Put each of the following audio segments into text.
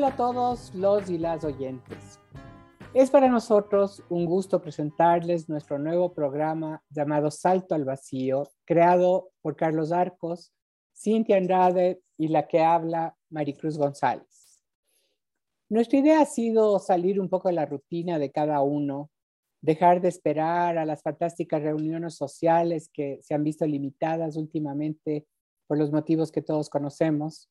Hola a todos los y las oyentes. Es para nosotros un gusto presentarles nuestro nuevo programa llamado Salto al Vacío, creado por Carlos Arcos, Cintia Andrade y la que habla Maricruz González. Nuestra idea ha sido salir un poco de la rutina de cada uno, dejar de esperar a las fantásticas reuniones sociales que se han visto limitadas últimamente por los motivos que todos conocemos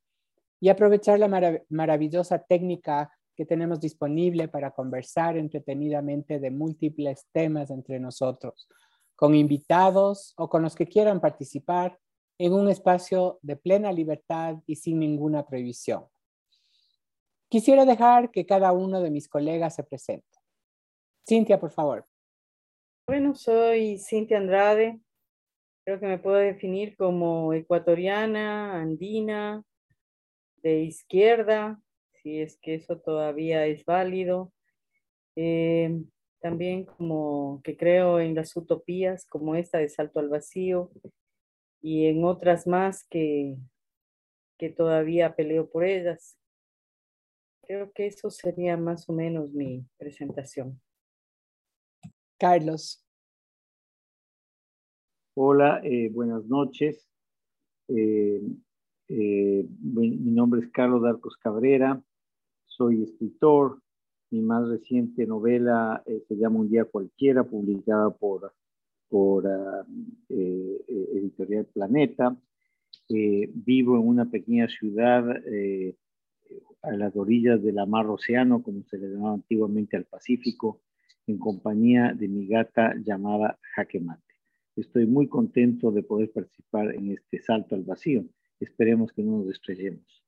y aprovechar la maravillosa técnica que tenemos disponible para conversar entretenidamente de múltiples temas entre nosotros, con invitados o con los que quieran participar en un espacio de plena libertad y sin ninguna prohibición. Quisiera dejar que cada uno de mis colegas se presente. Cintia, por favor. Bueno, soy Cintia Andrade. Creo que me puedo definir como ecuatoriana, andina, de izquierda, si es que eso todavía es válido. Eh, también como que creo en las utopías como esta de Salto al Vacío y en otras más que, que todavía peleo por ellas. Creo que eso sería más o menos mi presentación. Carlos. Hola, eh, buenas noches. Eh, eh, mi, nombre es Carlos Darcos Cabrera, soy escritor. Mi más reciente novela eh, se llama Un día cualquiera, publicada por, por ah, eh, Editorial Planeta. vivo en una pequeña ciudad a las orillas del mar Océano, como se le llamaba antiguamente al Pacífico, en compañía de mi gata llamada Jaque Mate. Estoy muy contento de poder participar en este salto al vacío Esperemos que no nos estrellemos.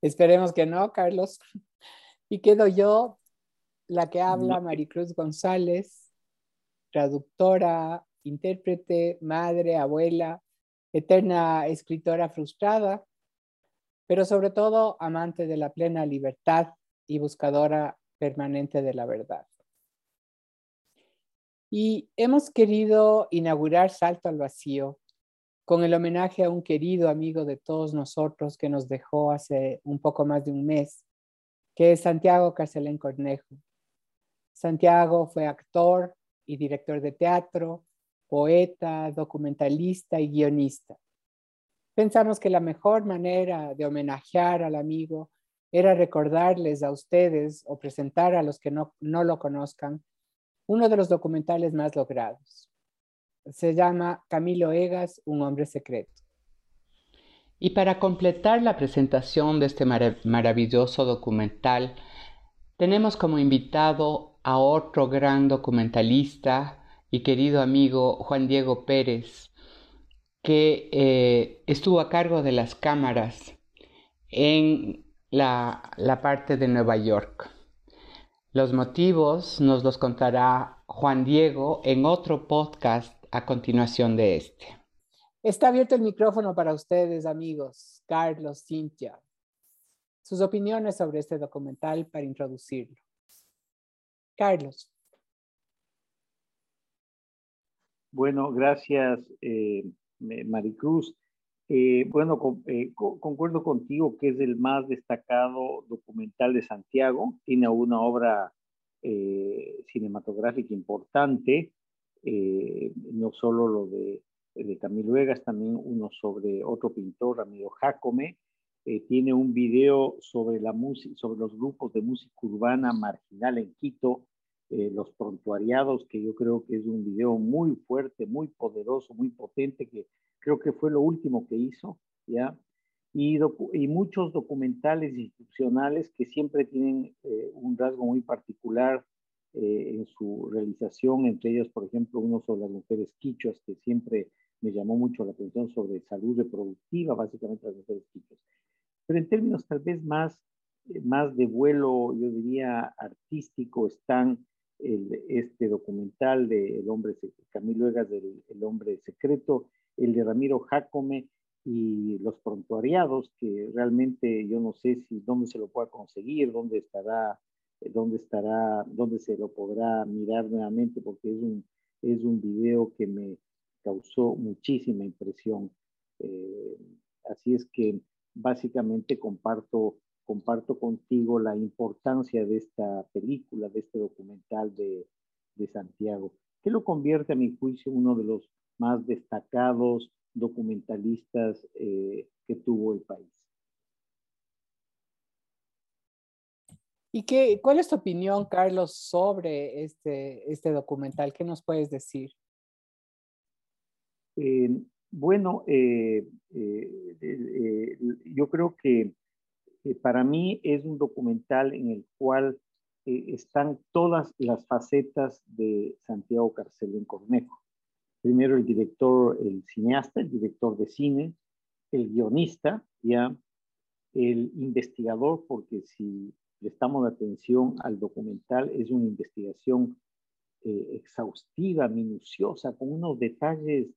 Esperemos que no, Carlos. Y quedo yo, la que habla, Maricruz González, traductora, intérprete, madre, abuela, eterna escritora frustrada, pero sobre todo amante de la plena libertad y buscadora permanente de la verdad. Y hemos querido inaugurar Salto al Vacío con el homenaje a un querido amigo de todos nosotros que nos dejó hace un poco más de un mes, que es Santiago Carcelén Cornejo. Santiago fue actor y director de teatro, poeta, documentalista y guionista. Pensamos que la mejor manera de homenajear al amigo era recordarles a ustedes o presentar a los que no, no lo conozcan uno de los documentales más logrados se llama Camilo Egas, un hombre secreto. Y para completar la presentación de este maravilloso documental, tenemos como invitado a otro gran documentalista y querido amigo Juan Diego Pérez, que eh, estuvo a cargo de las cámaras en la, la parte de Nueva York. Los motivos nos los contará Juan Diego en otro podcast a continuación de este. Está abierto el micrófono para ustedes, amigos, Carlos, Cintia. Sus opiniones sobre este documental para introducirlo. Carlos. Bueno, gracias, eh, Maricruz. Eh, bueno, eh, concuerdo contigo que es el más destacado documental de Santiago. Tiene una obra cinematográfica importante. Eh, no solo lo de, Camilo Vegas, también uno sobre otro pintor, amigo Jacome. Eh, tiene un video sobre, la sobre los grupos de música urbana marginal en Quito, eh, los prontuariados, que yo creo que es un video muy fuerte, muy poderoso, muy potente, que creo que fue lo último que hizo, ¿ya? Y muchos documentales institucionales que siempre tienen un rasgo muy particular eh, en su realización, entre ellos, por ejemplo, uno sobre las mujeres quichuas, que siempre me llamó mucho la atención sobre salud reproductiva, básicamente las mujeres quichuas. Pero en términos tal vez más, eh, más de vuelo, yo diría, artístico, están el, este documental de el hombre, Camilo Egas del El hombre secreto, el de Ramiro Jacome y los prontuariados, que realmente yo no sé si dónde se lo pueda conseguir, dónde estará eh, dónde estará, dónde se lo podrá mirar nuevamente, porque es un, es un video que me causó muchísima impresión. Eh, así es que básicamente comparto, comparto contigo la importancia de esta película, de este documental de, de Santiago, que lo convierte a mi juicio en uno de los más destacados documentalistas eh, que tuvo el país. ¿Y qué, cuál es tu opinión, Carlos, sobre este, este documental? ¿Qué nos puedes decir? Eh, bueno, eh, yo creo que para mí es un documental en el cual están todas las facetas de Santiago Carcelén Cornejo primero el director, el cineasta, el director de cine, el guionista, ya el investigador, porque si prestamos atención al documental, es una investigación eh, exhaustiva, minuciosa, con unos detalles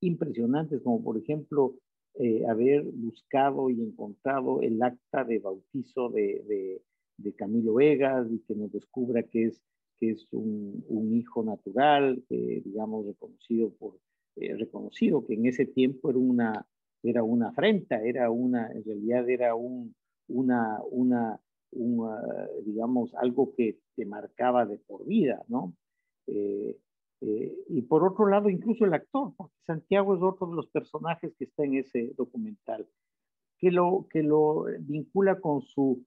impresionantes, como por ejemplo eh, haber buscado y encontrado el acta de bautizo de, de, de Camilo Egas y que nos descubra que es que es un, un hijo natural, digamos, reconocido por, eh, reconocido que en ese tiempo era una, era una afrenta, era una, en realidad era un, una, una, digamos, algo que te marcaba de por vida, ¿no? Eh, eh, y por otro lado, incluso el actor, porque Santiago es otro de los personajes que está en ese documental, que lo, que lo vincula con su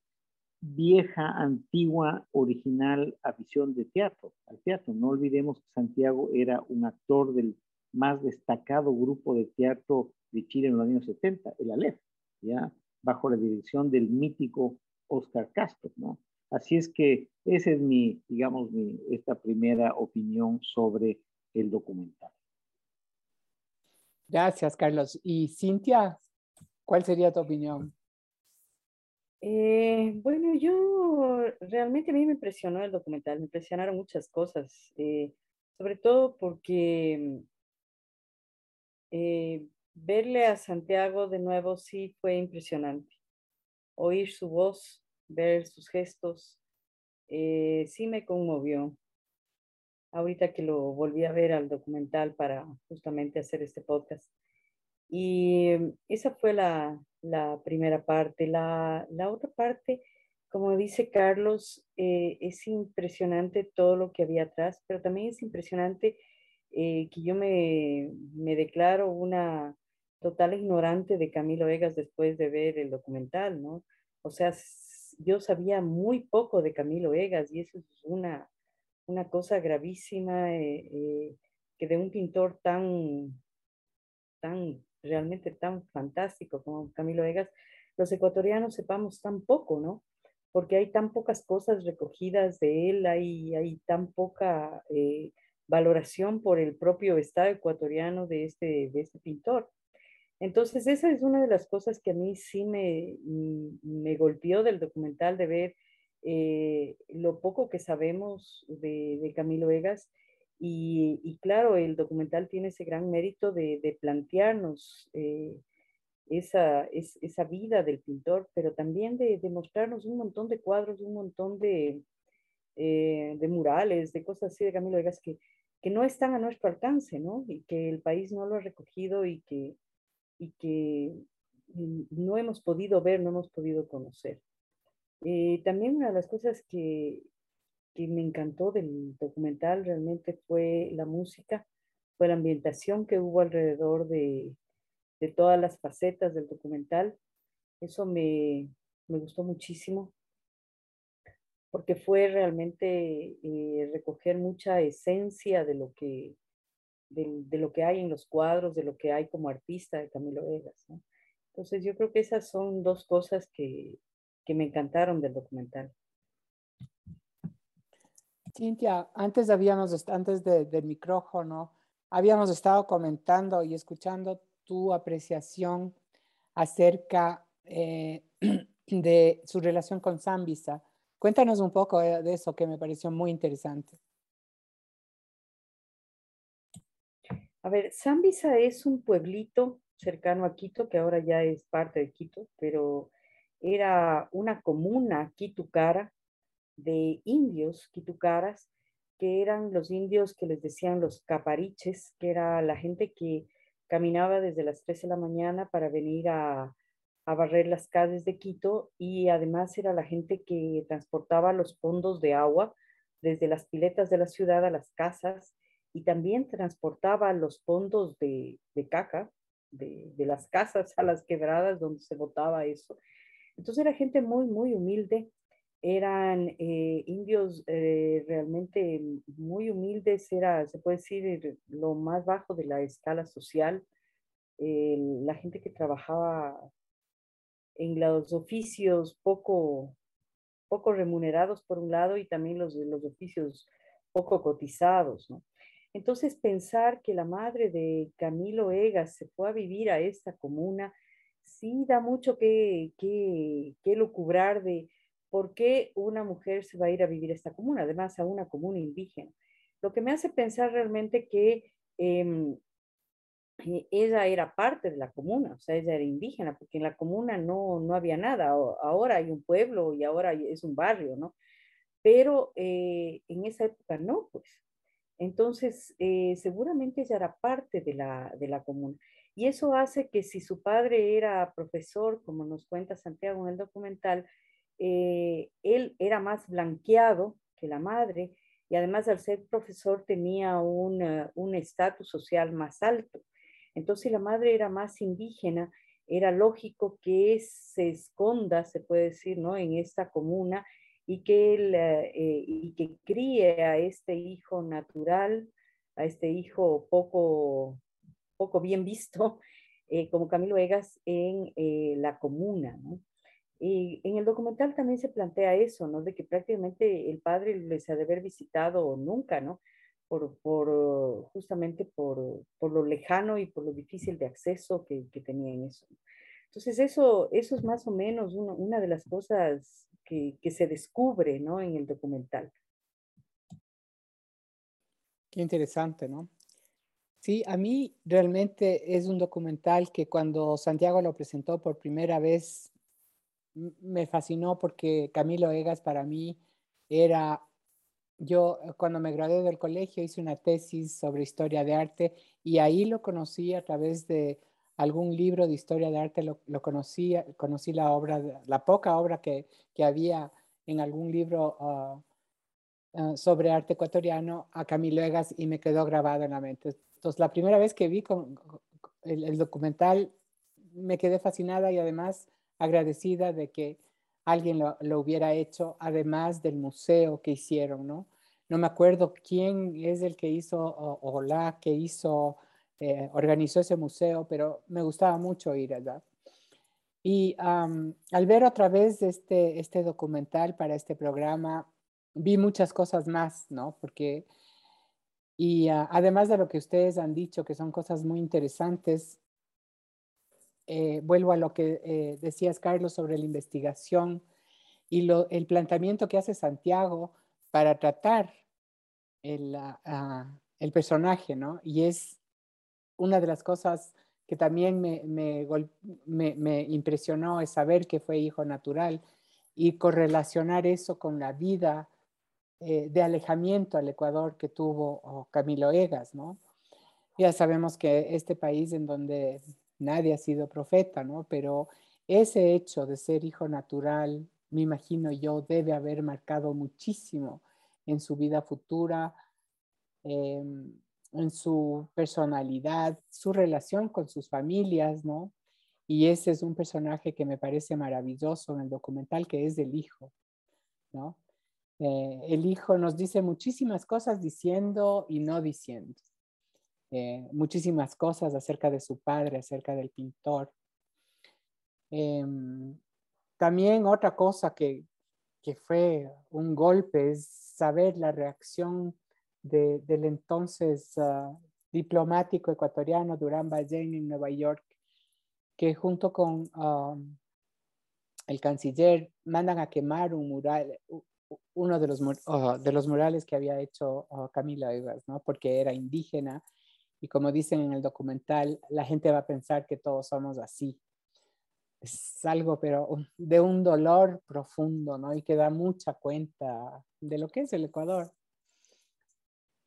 vieja, antigua, original afición de teatro, al teatro. No olvidemos que Santiago era un actor del más destacado grupo de teatro de Chile en los años 70, el Aleph, ya bajo la dirección del mítico Oscar Castro, ¿no? Así es que esa es mi, digamos, mi, esta primera opinión sobre el documental. Gracias, Carlos. Y Cintia, ¿cuál sería tu opinión? Eh, bueno, yo realmente a mí me impresionó el documental, me impresionaron muchas cosas, eh, sobre todo porque eh, verle a Santiago de nuevo sí fue impresionante. Oír su voz, ver sus gestos, sí me conmovió. Ahorita que lo volví a ver al documental para justamente hacer este podcast. Y esa fue la, la primera parte. La, la, otra parte, como dice Carlos, eh, es impresionante todo lo que había atrás, pero también es impresionante eh, que yo me, me, declaro una total ignorante de Camilo Vegas después de ver el documental, ¿no? O sea, yo sabía muy poco de Camilo Vegas y eso es una, una cosa gravísima eh, que de un pintor tan, tan realmente tan fantástico como Camilo Vegas, los ecuatorianos sepamos tan poco, ¿no? Porque hay tan pocas cosas recogidas de él, hay, hay tan poca eh, valoración por el propio Estado ecuatoriano de este, de este pintor. Entonces, esa es una de las cosas que a mí sí me, me golpeó del documental, de ver eh, lo poco que sabemos de, de Camilo Vegas y, claro, el documental tiene ese gran mérito de, plantearnos eh, esa, esa vida del pintor, pero también de, mostrarnos un montón de cuadros, un montón de, eh, de murales, de cosas así de Camilo Vegas que, que no están a nuestro alcance, ¿no? Y que el país no lo ha recogido y que, y que no hemos podido ver, no hemos podido conocer. Eh, también una de las cosas que, que me encantó del documental realmente fue la música, fue la ambientación que hubo alrededor de, de todas las facetas del documental. Eso me, me gustó muchísimo porque fue realmente eh, recoger mucha esencia de lo que de, de, lo que hay en los cuadros, de lo que hay como artista de Camilo Vegas. Entonces yo creo que esas son dos cosas que, que me encantaron del documental. Cintia, antes habíamos, antes del micrófono, habíamos estado comentando y escuchando tu apreciación acerca eh, de su relación con Zambisa. Cuéntanos un poco de eso que me pareció muy interesante. A ver, Zambisa es un pueblito cercano a Quito, que ahora ya es parte de Quito, pero era una comuna quitucara de indios quitucaras, que eran los indios que les decían los capariches, que era la gente que caminaba desde las 3 de la mañana para venir a, a barrer las calles de Quito y además era la gente que transportaba los fondos de agua desde las piletas de la ciudad a las casas y también transportaba los fondos de, caca de, de, las casas a las quebradas donde se botaba eso. Entonces era gente muy, muy humilde eran eh, indios eh, realmente muy humildes, era, se puede decir, lo más bajo de la escala social. la gente que trabajaba en los oficios poco, poco remunerados por un lado y también los, los oficios poco cotizados. Entonces pensar que la madre de Camilo Egas se fue a vivir a esta comuna, sí da mucho que, que, que lucubrar de ¿por qué una mujer se va a ir a vivir a esta comuna? Además, a una comuna indígena. Lo que me hace pensar realmente que em, eh, ella era parte de la comuna, o sea, ella era indígena, porque en la comuna no, no había nada. Ahora hay un pueblo y ahora es un barrio, ¿no? Pero eh, en esa época no, pues. Entonces, eh, seguramente ella era parte de la, de la comuna. Y eso hace que si su padre era profesor, como nos cuenta Santiago en el documental, eh, él era más blanqueado que la madre y además al ser profesor tenía un estatus social más alto. Entonces la madre era más indígena, era lógico que se esconda, se puede decir, ¿no? en esta comuna y que, él, eh, y que críe a este hijo natural, a este hijo poco, poco bien visto, eh, como Camilo Egas, en la comuna. ¿no? Y en el documental también se plantea eso, ¿no? De que prácticamente el padre les ha de haber visitado nunca, ¿no? Por, por justamente por, por, lo lejano y por lo difícil de acceso que, que tenían eso. Entonces eso, eso es más o menos una, una de las cosas que, que, se descubre, ¿no? En el documental. Qué interesante, ¿no? Sí, a mí realmente es un documental que cuando Santiago lo presentó por primera vez me fascinó porque Camilo Egas para mí era, yo cuando me gradué del colegio hice una tesis sobre historia de arte y ahí lo conocí a través de algún libro de historia de arte, lo, lo conocí, conocí la obra, la poca obra que, que había en algún libro ah, ah, sobre arte ecuatoriano a Camilo Egas y me quedó grabado en la mente. Entonces, la primera vez que vi con, el, documental me quedé fascinada y además agradecida de que alguien lo, hubiera hecho, además del museo que hicieron, ¿no? No me acuerdo quién es el que hizo o, la que hizo, eh, organizó ese museo, pero me gustaba mucho ir allá. Y al ver otra vez este, este documental para este programa, vi muchas cosas más, ¿no? Porque, y ah, además de lo que ustedes han dicho, que son cosas muy interesantes, eh, vuelvo a lo que eh, decías, Carlos, sobre la investigación y el planteamiento que hace Santiago para tratar el, ah, el, personaje, ¿no? Y es una de las cosas que también me, me, me, impresionó es saber que fue hijo natural y correlacionar eso con la vida eh, de alejamiento al Ecuador que tuvo oh, Camilo Egas, ¿no? Ya sabemos que este país en donde nadie ha sido profeta, ¿no? Pero ese hecho de ser hijo natural, me imagino yo, debe haber marcado muchísimo en su vida futura, em, en su personalidad, su relación con sus familias, ¿no? Y ese es un personaje que me parece maravilloso en el documental, que es el hijo, ¿no? Eh, el hijo nos dice muchísimas cosas diciendo y no diciendo. Eh, muchísimas cosas acerca de su padre, acerca del pintor. Em, también otra cosa que, que, fue un golpe es saber la reacción de, del entonces ah, diplomático ecuatoriano Durán Ballén en Nueva York, que junto con ah, el canciller mandan a quemar un mural, uno de los, ah, de los murales que había hecho Camila Evas, ¿no? porque era indígena y como dicen en el documental, la gente va a pensar que todos somos así. Es algo, pero de un dolor profundo, ¿no? Y que da mucha cuenta de lo que es el Ecuador.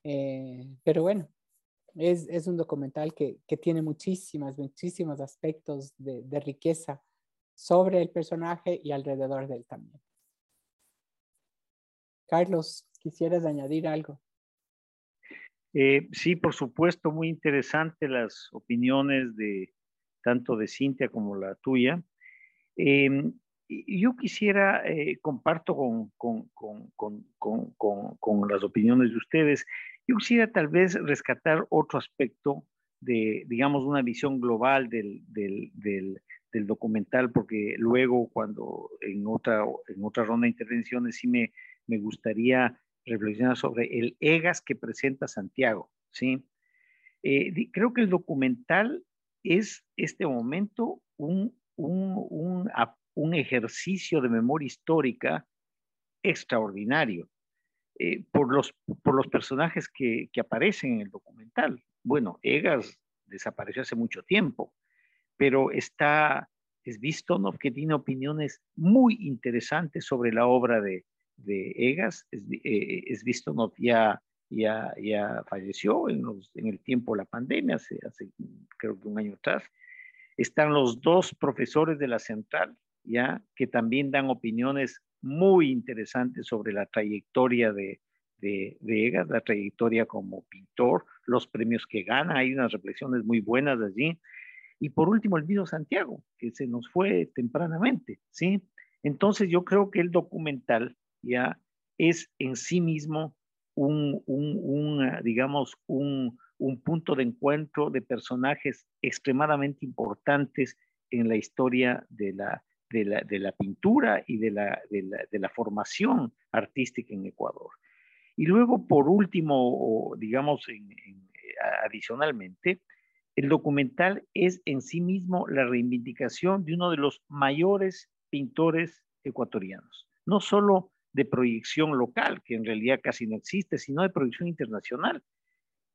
Eh, pero bueno, es, es un documental que, que, tiene muchísimas, muchísimos aspectos de, de riqueza sobre el personaje y alrededor de él también. Carlos, ¿quisieras añadir algo? Eh, sí, por supuesto, muy interesante las opiniones de tanto de Cintia como la tuya. Em, yo quisiera, eh, comparto con, con, con, con, las opiniones de ustedes, yo quisiera tal vez rescatar otro aspecto de, digamos, una visión global del, del, del, del documental, porque luego cuando en otra, en otra ronda de intervenciones sí me, me gustaría reflexionar sobre el EGAS que presenta Santiago, ¿sí? Eh, creo que el documental es este momento un, un, un, un ejercicio de memoria histórica extraordinario eh, por, los, por los personajes que, que, aparecen en el documental. Bueno, Egas desapareció hace mucho tiempo, pero está es Vistonov que tiene opiniones muy interesantes sobre la obra de, de Egas. Es, eh, ya, ya, ya falleció en, el tiempo de la pandemia, hace creo que un año atrás. Están los dos profesores de la central, ¿ya? que también dan opiniones muy interesantes sobre la trayectoria de, de, Egas, la trayectoria como pintor, los premios que gana, hay unas reflexiones muy buenas allí. Y por último, el mismo Santiago, que se nos fue tempranamente, ¿sí? Entonces yo creo que el documental ya es en sí mismo un, un, un digamos, un, un punto de encuentro de personajes extremadamente importantes en la historia de la, de la, pintura y de la, de la, formación artística en Ecuador. Y luego, por último, digamos, adicionalmente, el documental es en sí mismo la reivindicación de uno de los mayores pintores ecuatorianos, no solo de proyección local, que en realidad casi no existe, sino de proyección internacional.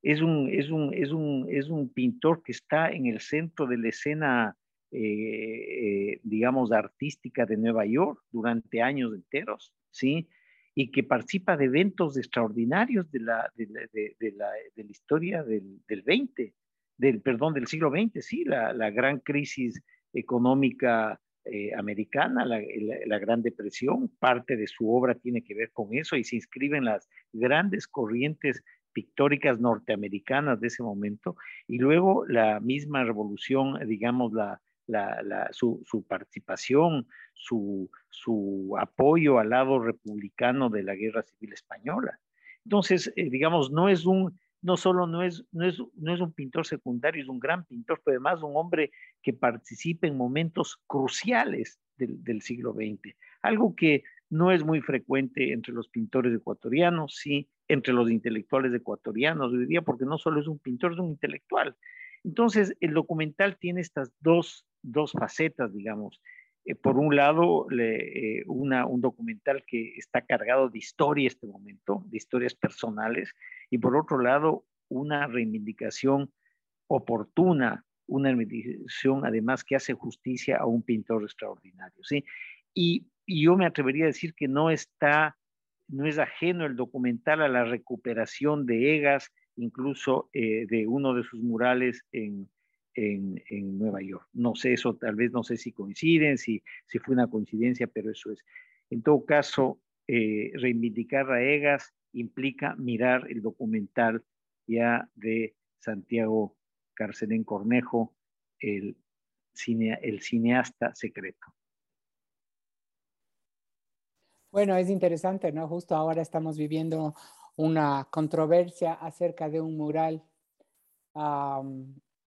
Es un, es un, es un, es un pintor que está en el centro de la escena eh, eh, digamos, artística de Nueva York durante años enteros, ¿sí? Y que participa de eventos extraordinarios de la, de la, de, la, de la historia del, del, 20, del, perdón, del siglo XX, sí, la, la gran crisis económica eh, americana, la, la, Gran Depresión, parte de su obra tiene que ver con eso y se inscribe en las grandes corrientes pictóricas norteamericanas de ese momento, y luego la misma revolución, digamos, la, su, participación, su, apoyo al lado republicano de la Guerra Civil Española. Entonces, eh, digamos, no es un, no solo no es, no, es, no es un pintor secundario, es un gran pintor, pero además un hombre que participa en momentos cruciales del, del siglo XX, algo que no es muy frecuente entre los pintores ecuatorianos, sí, entre los intelectuales ecuatorianos, diría, porque no solo es un pintor, es un intelectual. Entonces, el documental tiene estas dos dos facetas, digamos. Eh, por un lado, eh, una, un documental que está cargado de historia este momento, de historias personales, y por otro lado, una reivindicación oportuna, una reivindicación además que hace justicia a un pintor extraordinario, ¿sí? Y, yo me atrevería a decir que no está, no es ajeno el documental a la recuperación de Egas, incluso eh, de uno de sus murales en, en, Nueva York. No sé, eso tal vez no sé si coinciden, si, si fue una coincidencia, pero eso es. En todo caso, eh, reivindicar a Egas implica mirar el documental ya de Santiago Carcelén Cornejo, el, cine, el cineasta secreto. Bueno, es interesante, ¿no? Justo ahora estamos viviendo una controversia acerca de un mural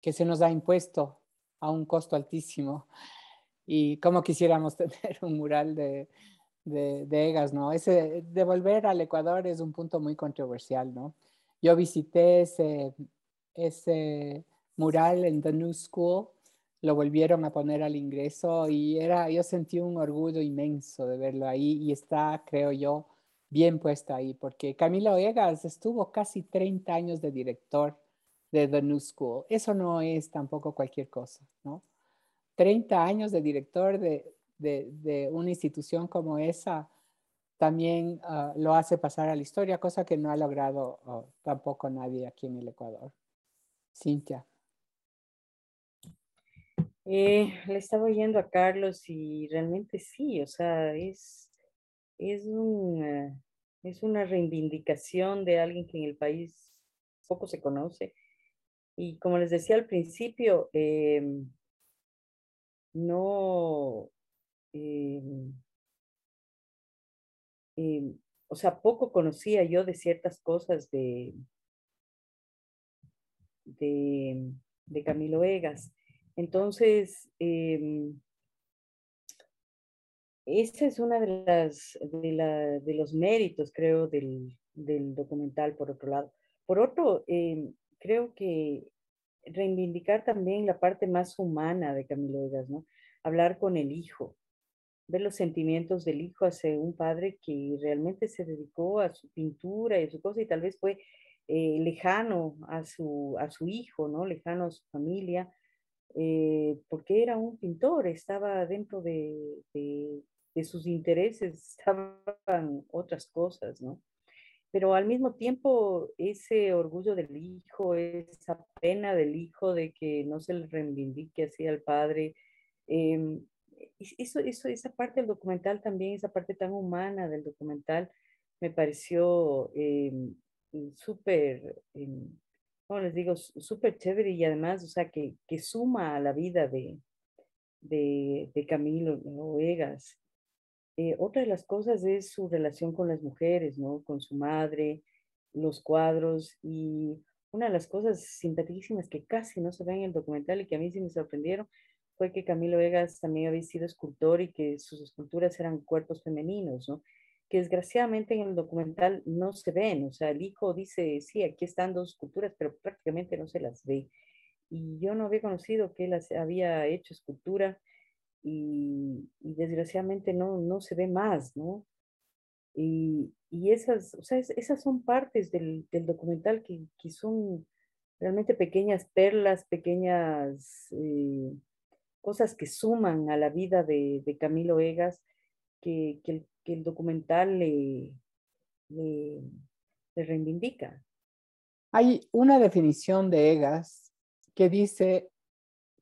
que se nos ha impuesto a un costo altísimo. Y como quisiéramos tener un mural de, de, Egas, ¿no? Ese de volver al Ecuador es un punto muy controversial, ¿no? Yo visité ese, ese mural en The New School, lo volvieron a poner al ingreso y era, yo sentí un orgullo inmenso de verlo ahí y está, creo yo, bien puesto ahí, porque Camilo Egas estuvo casi 30 años de director de The New School. Eso no es tampoco cualquier cosa, ¿no? 30 años de director de, de, una institución como esa también ah, lo hace pasar a la historia, cosa que no ha logrado ah, tampoco nadie aquí en el Ecuador. Cintia. Eh, le estaba oyendo a Carlos y realmente sí, o sea, es, es, un, es una reivindicación de alguien que en el país poco se conoce. Y como les decía al principio, em, no, em, em, o sea, poco conocía yo de ciertas cosas de, de, Camilo Egas. Entonces, eh, esa es una de las de, los méritos, creo, del, documental, por otro lado. Por otro, em, creo que reivindicar también la parte más humana de Camilo Egas, ¿no? Hablar con el hijo, ver los sentimientos del hijo hacia un padre que realmente se dedicó a su pintura y a su cosa y tal vez fue eh, lejano a su, a su hijo, ¿no? Lejano a su familia, eh, porque era un pintor, estaba dentro de, de, sus intereses, estaban otras cosas, ¿no? Pero al mismo tiempo, ese orgullo del hijo, esa pena del hijo de que no se le reivindique así al padre, em, eso, eso, esa parte del documental también, esa parte tan humana del documental, me pareció em, súper, em, ¿cómo les digo? Súper chévere y además, o sea, que, que suma a la vida de, de, de Camilo Oegas. Eh, otra de las cosas es su relación con las mujeres, ¿no? Con su madre, los cuadros y una de las cosas simpaticísimas que casi no se ven en el documental y que a mí sí me sorprendieron fue que Camilo Vegas también había sido escultor y que sus esculturas eran cuerpos femeninos, ¿no? Que desgraciadamente en el documental no se ven, o sea, el hijo dice, sí, aquí están dos esculturas, pero prácticamente no se las ve. Y yo no había conocido que él había hecho escultura y, desgraciadamente no, no se ve más, ¿no? Y, y esas, o sea, esas son partes del, del documental que, que, son realmente pequeñas perlas, pequeñas eh, cosas que suman a la vida de, de Camilo Egas, que, que, el, que, el, documental le, le, le reivindica. Hay una definición de Egas que dice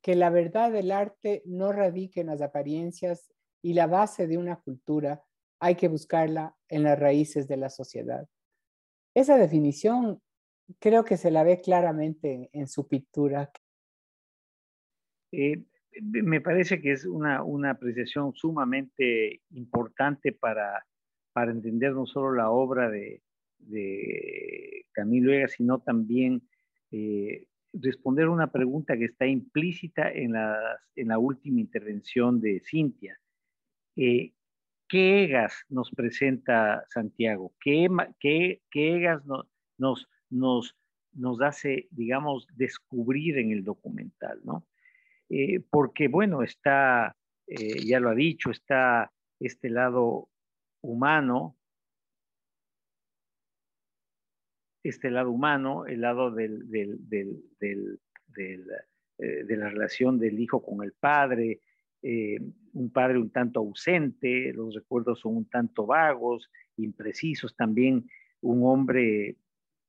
que la verdad del arte no radica en las apariencias y la base de una cultura hay que buscarla en las raíces de la sociedad. Esa definición creo que se la ve claramente en, su pintura. Eh, me parece que es una, una apreciación sumamente importante para, para entender no solo la obra de, Camilo Ega, sino también eh, responder una pregunta que está implícita en, en la última intervención de Cintia. Eh, ¿Qué egas nos presenta Santiago? ¿Qué, qué, qué egas nos, nos, nos hace, digamos, descubrir en el documental? ¿no? Eh, porque bueno, está, eh, ya lo ha dicho, está este lado humano, este lado humano, el lado eh, de la relación del hijo con el padre, un padre un tanto ausente, los recuerdos son un tanto vagos, imprecisos, también un hombre,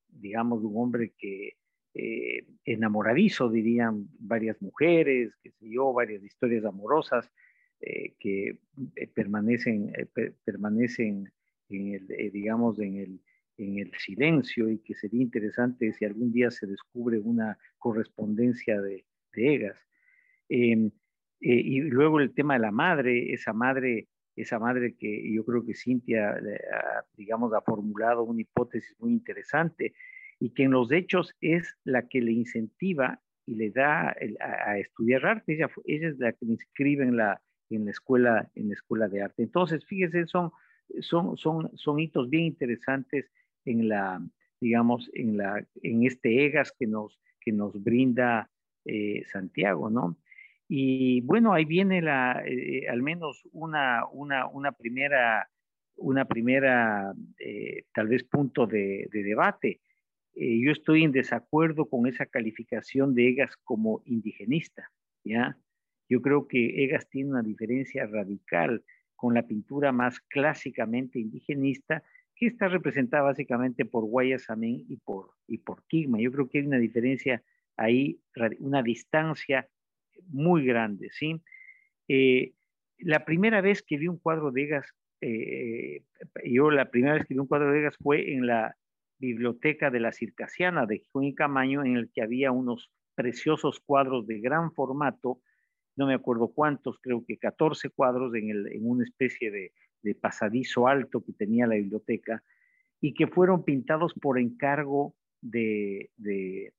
digamos, un hombre que eh, enamoradizo, dirían varias mujeres, que sé varias historias amorosas eh, que eh, permanecen, permanecen en el, digamos, en el, en el silencio y que sería interesante si algún día se descubre una correspondencia de, de Egas. Em, y luego el tema de la madre, esa madre, esa madre que yo creo que Cintia, digamos, ha formulado una hipótesis muy interesante, y que en los hechos es la que le incentiva y le da a, estudiar arte. Ella, ella, es la que le inscribe en la, en la, escuela, en la escuela de arte. Entonces, fíjense, son, son, son, son hitos bien interesantes en la, digamos, en, la, en este EGAS que nos, que nos brinda eh, Santiago, ¿no? Y bueno, ahí viene la, eh, al menos una, una, una primera, una primera eh, tal vez punto de, de debate. Eh, yo estoy en desacuerdo con esa calificación de Egas como indigenista, ¿ya? Yo creo que Egas tiene una diferencia radical con la pintura más clásicamente indigenista, que está representada básicamente por Guayasamín y por, y por Kigma. Yo creo que hay una diferencia ahí, una distancia muy grande, ¿sí? Eh, la primera vez que vi un cuadro de Egas, yo la primera vez que vi un cuadro de Egas fue en la biblioteca de la Circasiana de y Camaño, en el que había unos preciosos cuadros de gran formato, no me acuerdo cuántos, creo que 14 cuadros en, el, en una especie de, de pasadizo alto que tenía la biblioteca, y que fueron pintados por encargo de, de,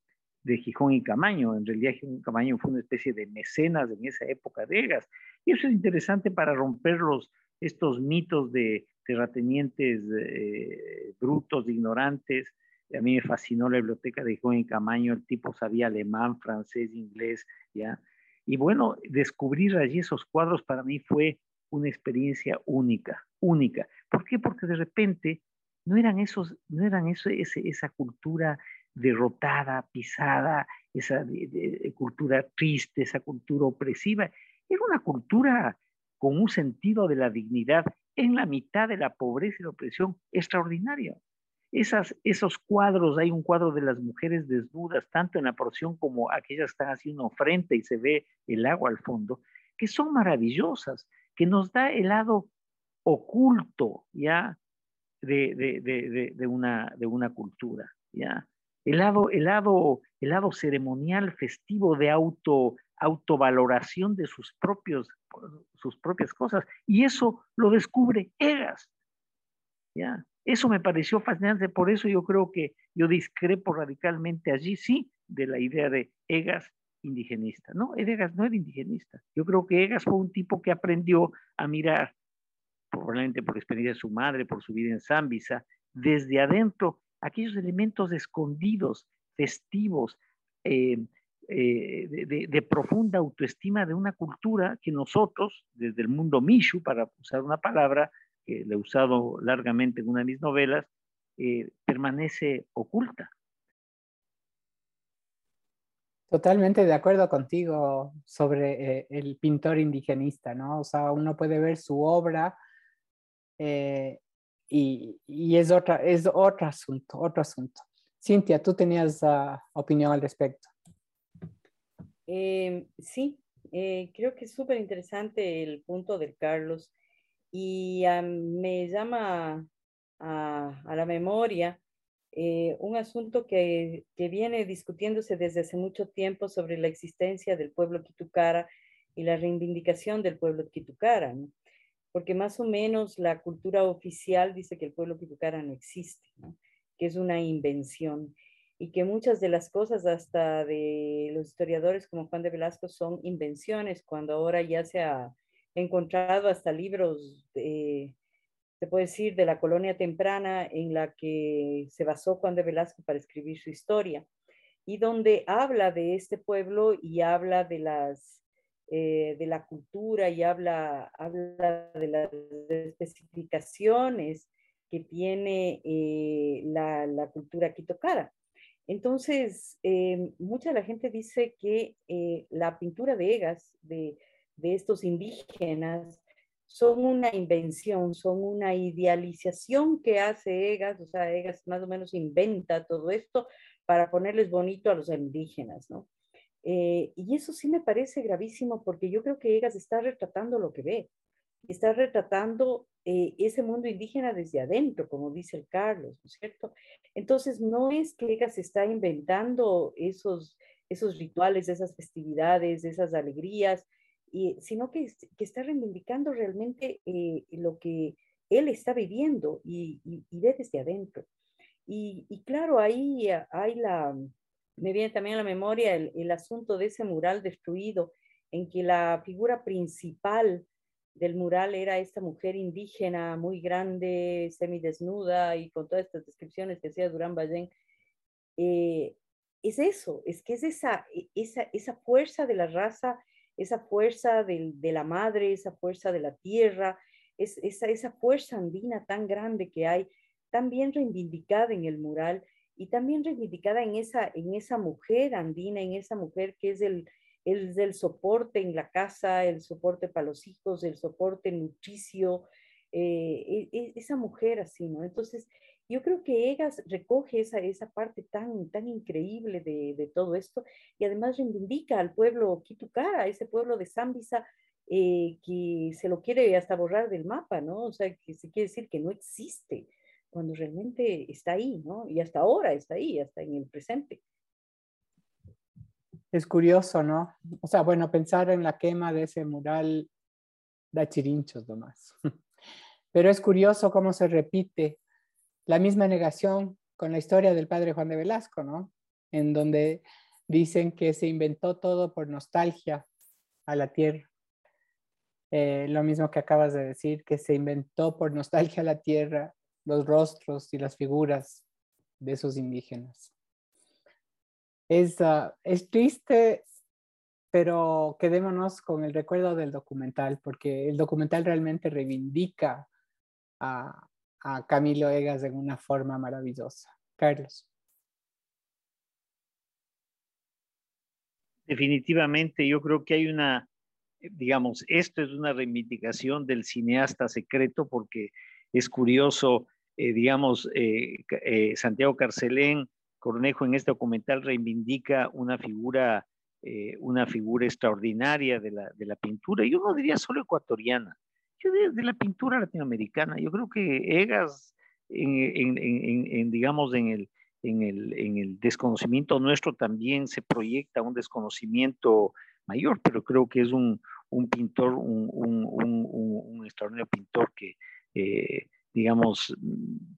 de, Gijón y Camaño. En realidad Gijón y Camaño fue una especie de mecenas en esa época de Egas. Y eso es interesante para romper los, estos mitos de terratenientes eh, brutos, ignorantes. A mí me fascinó la biblioteca de Gijón y Camaño, el tipo sabía alemán, francés, inglés, ¿ya? Y bueno, descubrir allí esos cuadros para mí fue una experiencia única, única. ¿Por qué? Porque de repente no eran esos, no eran eso, esa cultura derrotada, pisada, esa cultura triste, esa cultura opresiva. Era una cultura con un sentido de la dignidad en la mitad de la pobreza y la opresión extraordinaria. Esas, esos cuadros, hay un cuadro de las mujeres desnudas, tanto en la porción como aquellas están haciendo frente y se ve el agua al fondo, que son maravillosas, que nos da el lado oculto, ¿ya? de, una, de una cultura, ¿ya? El lado, el, lado, el lado ceremonial, festivo de auto, autovaloración de sus, propios, sus propias cosas. Y eso lo descubre Egas. ¿ya? Eso me pareció fascinante, por eso yo creo que yo discrepo radicalmente allí, sí, de la idea de Egas indigenista. No, Egas no era indigenista. Yo creo que Egas fue un tipo que aprendió a mirar probablemente por experiencia de su madre, por su vida en Zambisa, desde adentro, aquellos elementos escondidos, festivos, eh, eh, de, profunda autoestima de una cultura que nosotros, desde el mundo Mishu, para usar una palabra que le he usado largamente en una de mis novelas, eh, permanece oculta. Totalmente de acuerdo contigo sobre el pintor indigenista, ¿no? O sea, uno puede ver su obra eh, y, es, otra, es otro asunto, otro asunto. Cintia, tú tenías uh, opinión al respecto. Eh, sí, eh, creo que es súper interesante el punto del Carlos y me llama a la memoria un asunto que, que, viene discutiéndose desde hace mucho tiempo sobre la existencia del pueblo Quitucara y la reivindicación del pueblo Quitucara. porque más o menos la cultura oficial dice que el pueblo quitucara no existe, que es una invención y que muchas de las cosas hasta de los historiadores como Juan de Velasco son invenciones, cuando ahora ya se ha encontrado hasta libros, de, se puede decir, de la colonia temprana en la que se basó Juan de Velasco para escribir su historia, y donde habla de este pueblo y habla de las eh, de la cultura y habla, habla de las especificaciones que tiene eh, la, la, cultura quitocada. Entonces, eh, mucha la gente dice que la pintura de Egas, de, de estos indígenas, son una invención, son una idealización que hace Egas, o sea, Egas más o menos inventa todo esto para ponerles bonito a los indígenas, ¿no? Eh, y eso sí me parece gravísimo porque yo creo que Egas está retratando lo que ve, está retratando eh, ese mundo indígena desde adentro, como dice Carlos, ¿no es cierto? Entonces, no es que Egas está inventando esos, esos rituales, esas festividades, esas alegrías, y, sino que, que, está reivindicando realmente eh, lo que él está viviendo y, y, y ve desde adentro. Y, claro, ahí hay la, me viene también a la memoria el, asunto de ese mural destruido, en que la figura principal del mural era esta mujer indígena muy grande, semidesnuda y con todas estas descripciones que hacía Durán Ballén. Eh, es eso, es que es esa, e, esa, esa fuerza de la raza, esa fuerza de la madre, esa fuerza de la tierra, es, esa, fuerza andina tan grande que hay, tan bien reivindicada en el mural y también reivindicada en esa, mujer andina, en esa mujer que es el, soporte en la casa, el soporte para los hijos, el soporte nutricio, eh, e, e, esa mujer así, ¿no? Entonces, yo creo que Egas recoge esa, esa parte tan, tan increíble de, de todo esto y además reivindica al pueblo Quitucara, ese pueblo de Zambisa eh, que se lo quiere hasta borrar del mapa, ¿no? O sea, que se quiere decir que no existe cuando realmente está ahí, ¿no? Y hasta ahora está ahí, hasta en el presente. Es curioso, ¿no? O sea, bueno, pensar en la quema de ese mural da chirinchos nomás. Pero es curioso cómo se repite la misma negación con la historia del padre Juan de Velasco, ¿no? En donde dicen que se inventó todo por nostalgia a la tierra. Eh, lo mismo que acabas de decir, que se inventó por nostalgia a la tierra los rostros y las figuras de esos indígenas. Es, ah, es triste, pero quedémonos con el recuerdo del documental, porque el documental realmente reivindica a, a Camilo Egas en una forma maravillosa. Carlos. Definitivamente, yo creo que hay una, digamos, esto es una reivindicación del cineasta secreto porque es curioso, eh, digamos, eh, eh, Santiago Carcelén Cornejo en este documental reivindica una figura, una figura extraordinaria de la, de la pintura, yo no diría solo ecuatoriana, de, la pintura latinoamericana. Yo creo que Egas, en, digamos, en el, en, el, en el desconocimiento nuestro también se proyecta un desconocimiento mayor, pero creo que es un, un pintor, un, un, un, extraordinario pintor que, eh, digamos,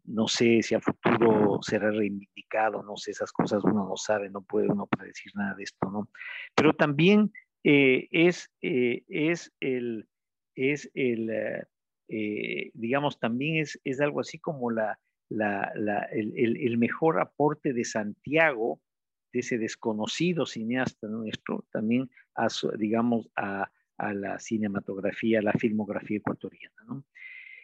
no sé si a futuro será reivindicado, no sé, esas cosas uno no sabe, no puede uno predecir nada de esto, ¿no? Pero también eh, es, eh, es el, es el, eh, eh, digamos, también es, es, algo así como la, la, el, el, mejor aporte de Santiago, de ese desconocido cineasta nuestro, también, a digamos, a, a, la cinematografía, a la filmografía ecuatoriana.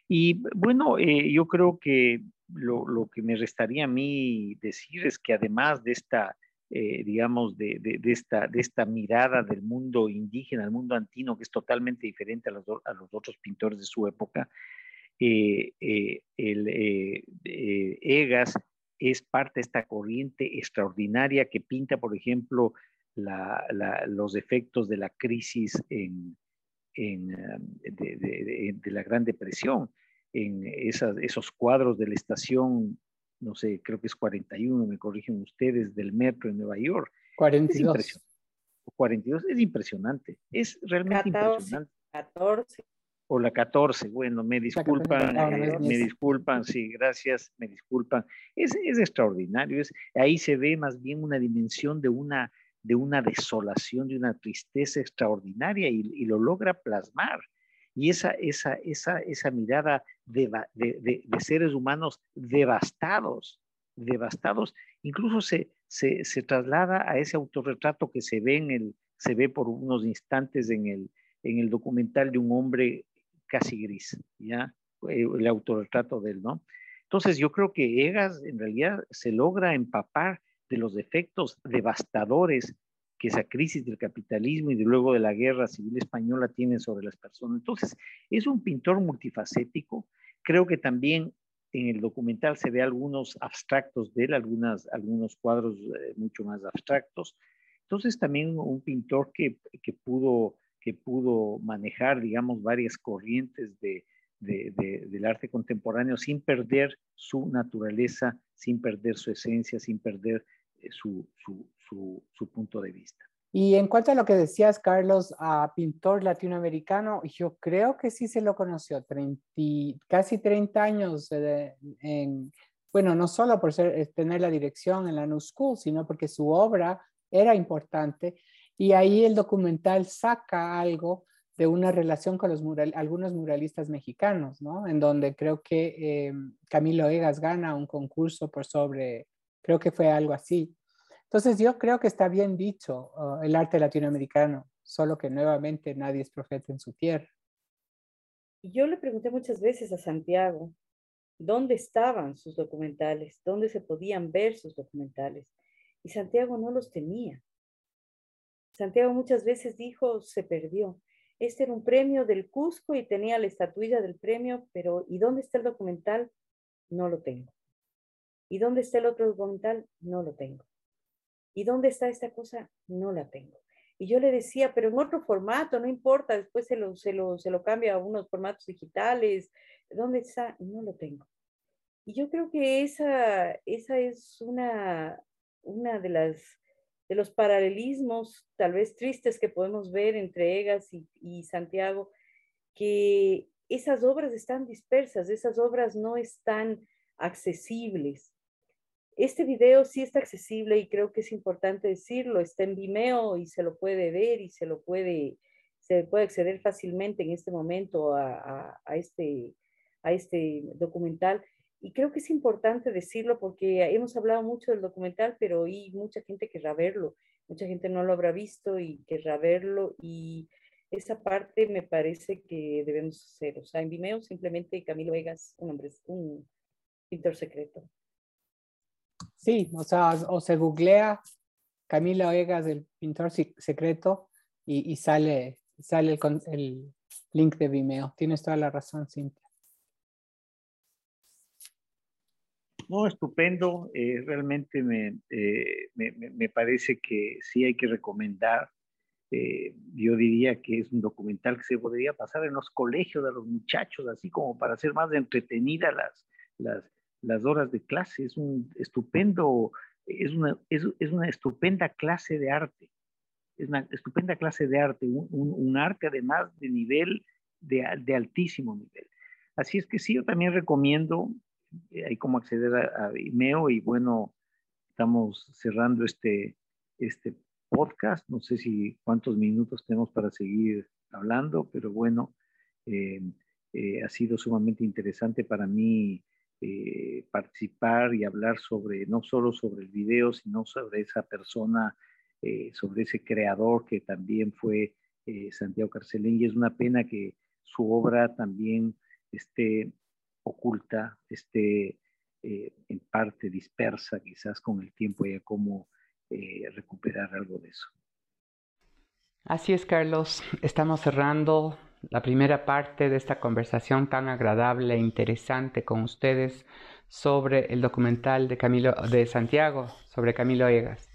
Y bueno, eh, yo creo que lo, lo, que me restaría a mí decir es que además de esta eh, digamos, de, de, esta, de esta mirada del mundo indígena, del mundo antino, que es totalmente diferente a los, a los otros pintores de su época. Eh, eh, el, Egas es parte de esta corriente extraordinaria que pinta, por ejemplo, la, los efectos de la crisis en, en, de, la Gran Depresión, en esos cuadros de la estación no sé, creo que es 41, me corrigen ustedes, del metro en Nueva York. 42. Es 42, es impresionante, es realmente impresionante. 14. O la 14, bueno, me disculpan, eh, me disculpan, sí, gracias, me disculpan. Es, es extraordinario, es, ahí se ve más bien una dimensión de una, de una desolación, de una tristeza extraordinaria y, y lo logra plasmar. Y esa, esa, esa, esa mirada de, seres humanos devastados, devastados, incluso se, se, se, traslada a ese autorretrato que se ve, en el, se ve por unos instantes en el, en el documental de un hombre casi gris, ¿ya? Eh, el autorretrato de él, ¿no? Entonces yo creo que Egas en realidad se logra empapar de los defectos devastadores que esa crisis del capitalismo y de luego de la guerra civil española tiene sobre las personas. Entonces, es un pintor multifacético. Creo que también en el documental se ve algunos abstractos de él, algunas, algunos cuadros eh, mucho más abstractos. Entonces, también un pintor que, que, pudo, que pudo manejar, digamos, varias corrientes de, de, de, del arte contemporáneo sin perder su naturaleza, sin perder su esencia, sin perder eh, su, su, su, punto de vista. Y en cuanto a lo que decías, Carlos, a pintor latinoamericano, yo creo que sí se lo conoció, 30, casi 30 años, en, bueno, no solo por ser, eh, tener la dirección en la New School, sino porque su obra era importante. Y ahí el documental saca algo de una relación con los mural, algunos muralistas mexicanos, ¿no? En donde creo que eh, Camilo Egas gana un concurso por sobre, creo que fue algo así. Entonces yo creo que está bien dicho uh, el arte latinoamericano, solo que nuevamente nadie es profeta en su tierra. Yo le pregunté muchas veces a Santiago, ¿dónde estaban sus documentales? ¿Dónde se podían ver sus documentales? Y Santiago no los tenía. Santiago muchas veces dijo, se perdió. Este era un premio del Cusco y tenía la estatuilla del premio, pero ¿y dónde está el documental? No lo tengo. ¿Y dónde está el otro documental? No lo tengo. ¿Y dónde está esta cosa? No la tengo. Y yo le decía, pero en otro formato, no importa, después se lo, se lo, se lo cambia a unos formatos digitales. ¿Dónde está? No lo tengo. Y yo creo que esa, esa es una, una de las de los paralelismos tal vez tristes que podemos ver entre Egas y, Santiago, que esas obras están dispersas, esas obras no están accesibles. Este video sí está accesible y creo que es importante decirlo, está en Vimeo y se lo puede ver y se lo puede, se puede acceder fácilmente en este momento a, a este, a este documental. Y creo que es importante decirlo porque hemos hablado mucho del documental, pero hay mucha gente querrá verlo, mucha gente no lo habrá visto y querrá verlo y esa parte me parece que debemos hacer. O sea, en Vimeo simplemente Camilo Vegas, un hombre, un pintor secreto. Sí, o sea, o se googlea Camilo Vegas, el pintor secreto, y, sale, sale el, el link de Vimeo. Tienes toda la razón, Cintia. No, estupendo. Eh, realmente eh, me, me, parece que sí hay que recomendar. Eh, yo diría que es un documental que se podría pasar en los colegios de los muchachos, así como para hacer más entretenidas las, las, las horas de clase. Es un estupendo, es una, es, es una estupenda clase de arte. Es una estupenda clase de arte, un, un, arte además de nivel, de, de altísimo nivel. Así es que sí, yo también recomiendo eh, hay cómo acceder a, Vimeo y bueno, estamos cerrando este, este podcast. No sé si cuántos minutos tenemos para seguir hablando, pero bueno, eh, eh, ha sido sumamente interesante para mí participar y hablar sobre, no solo sobre el video, sino sobre esa persona, sobre ese creador que también fue Santiago Carcelén. Y es una pena que su obra también esté oculta, esté eh, en parte dispersa, quizás con el tiempo haya cómo eh, recuperar algo de eso. Así es, Carlos. Estamos cerrando la primera parte de esta conversación tan agradable e interesante con ustedes sobre el documental de Camilo de Santiago, sobre Camilo Egas.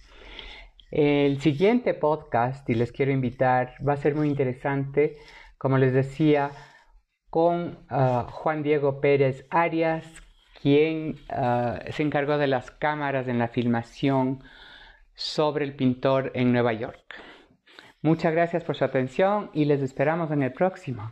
El siguiente podcast, y les quiero invitar, va a ser muy interesante. Como les decía, con ah, Juan Diego Pérez Arias, quien ah, se encargó de las cámaras en la filmación sobre el pintor en Nueva York. Muchas gracias por su atención y les esperamos en el próximo.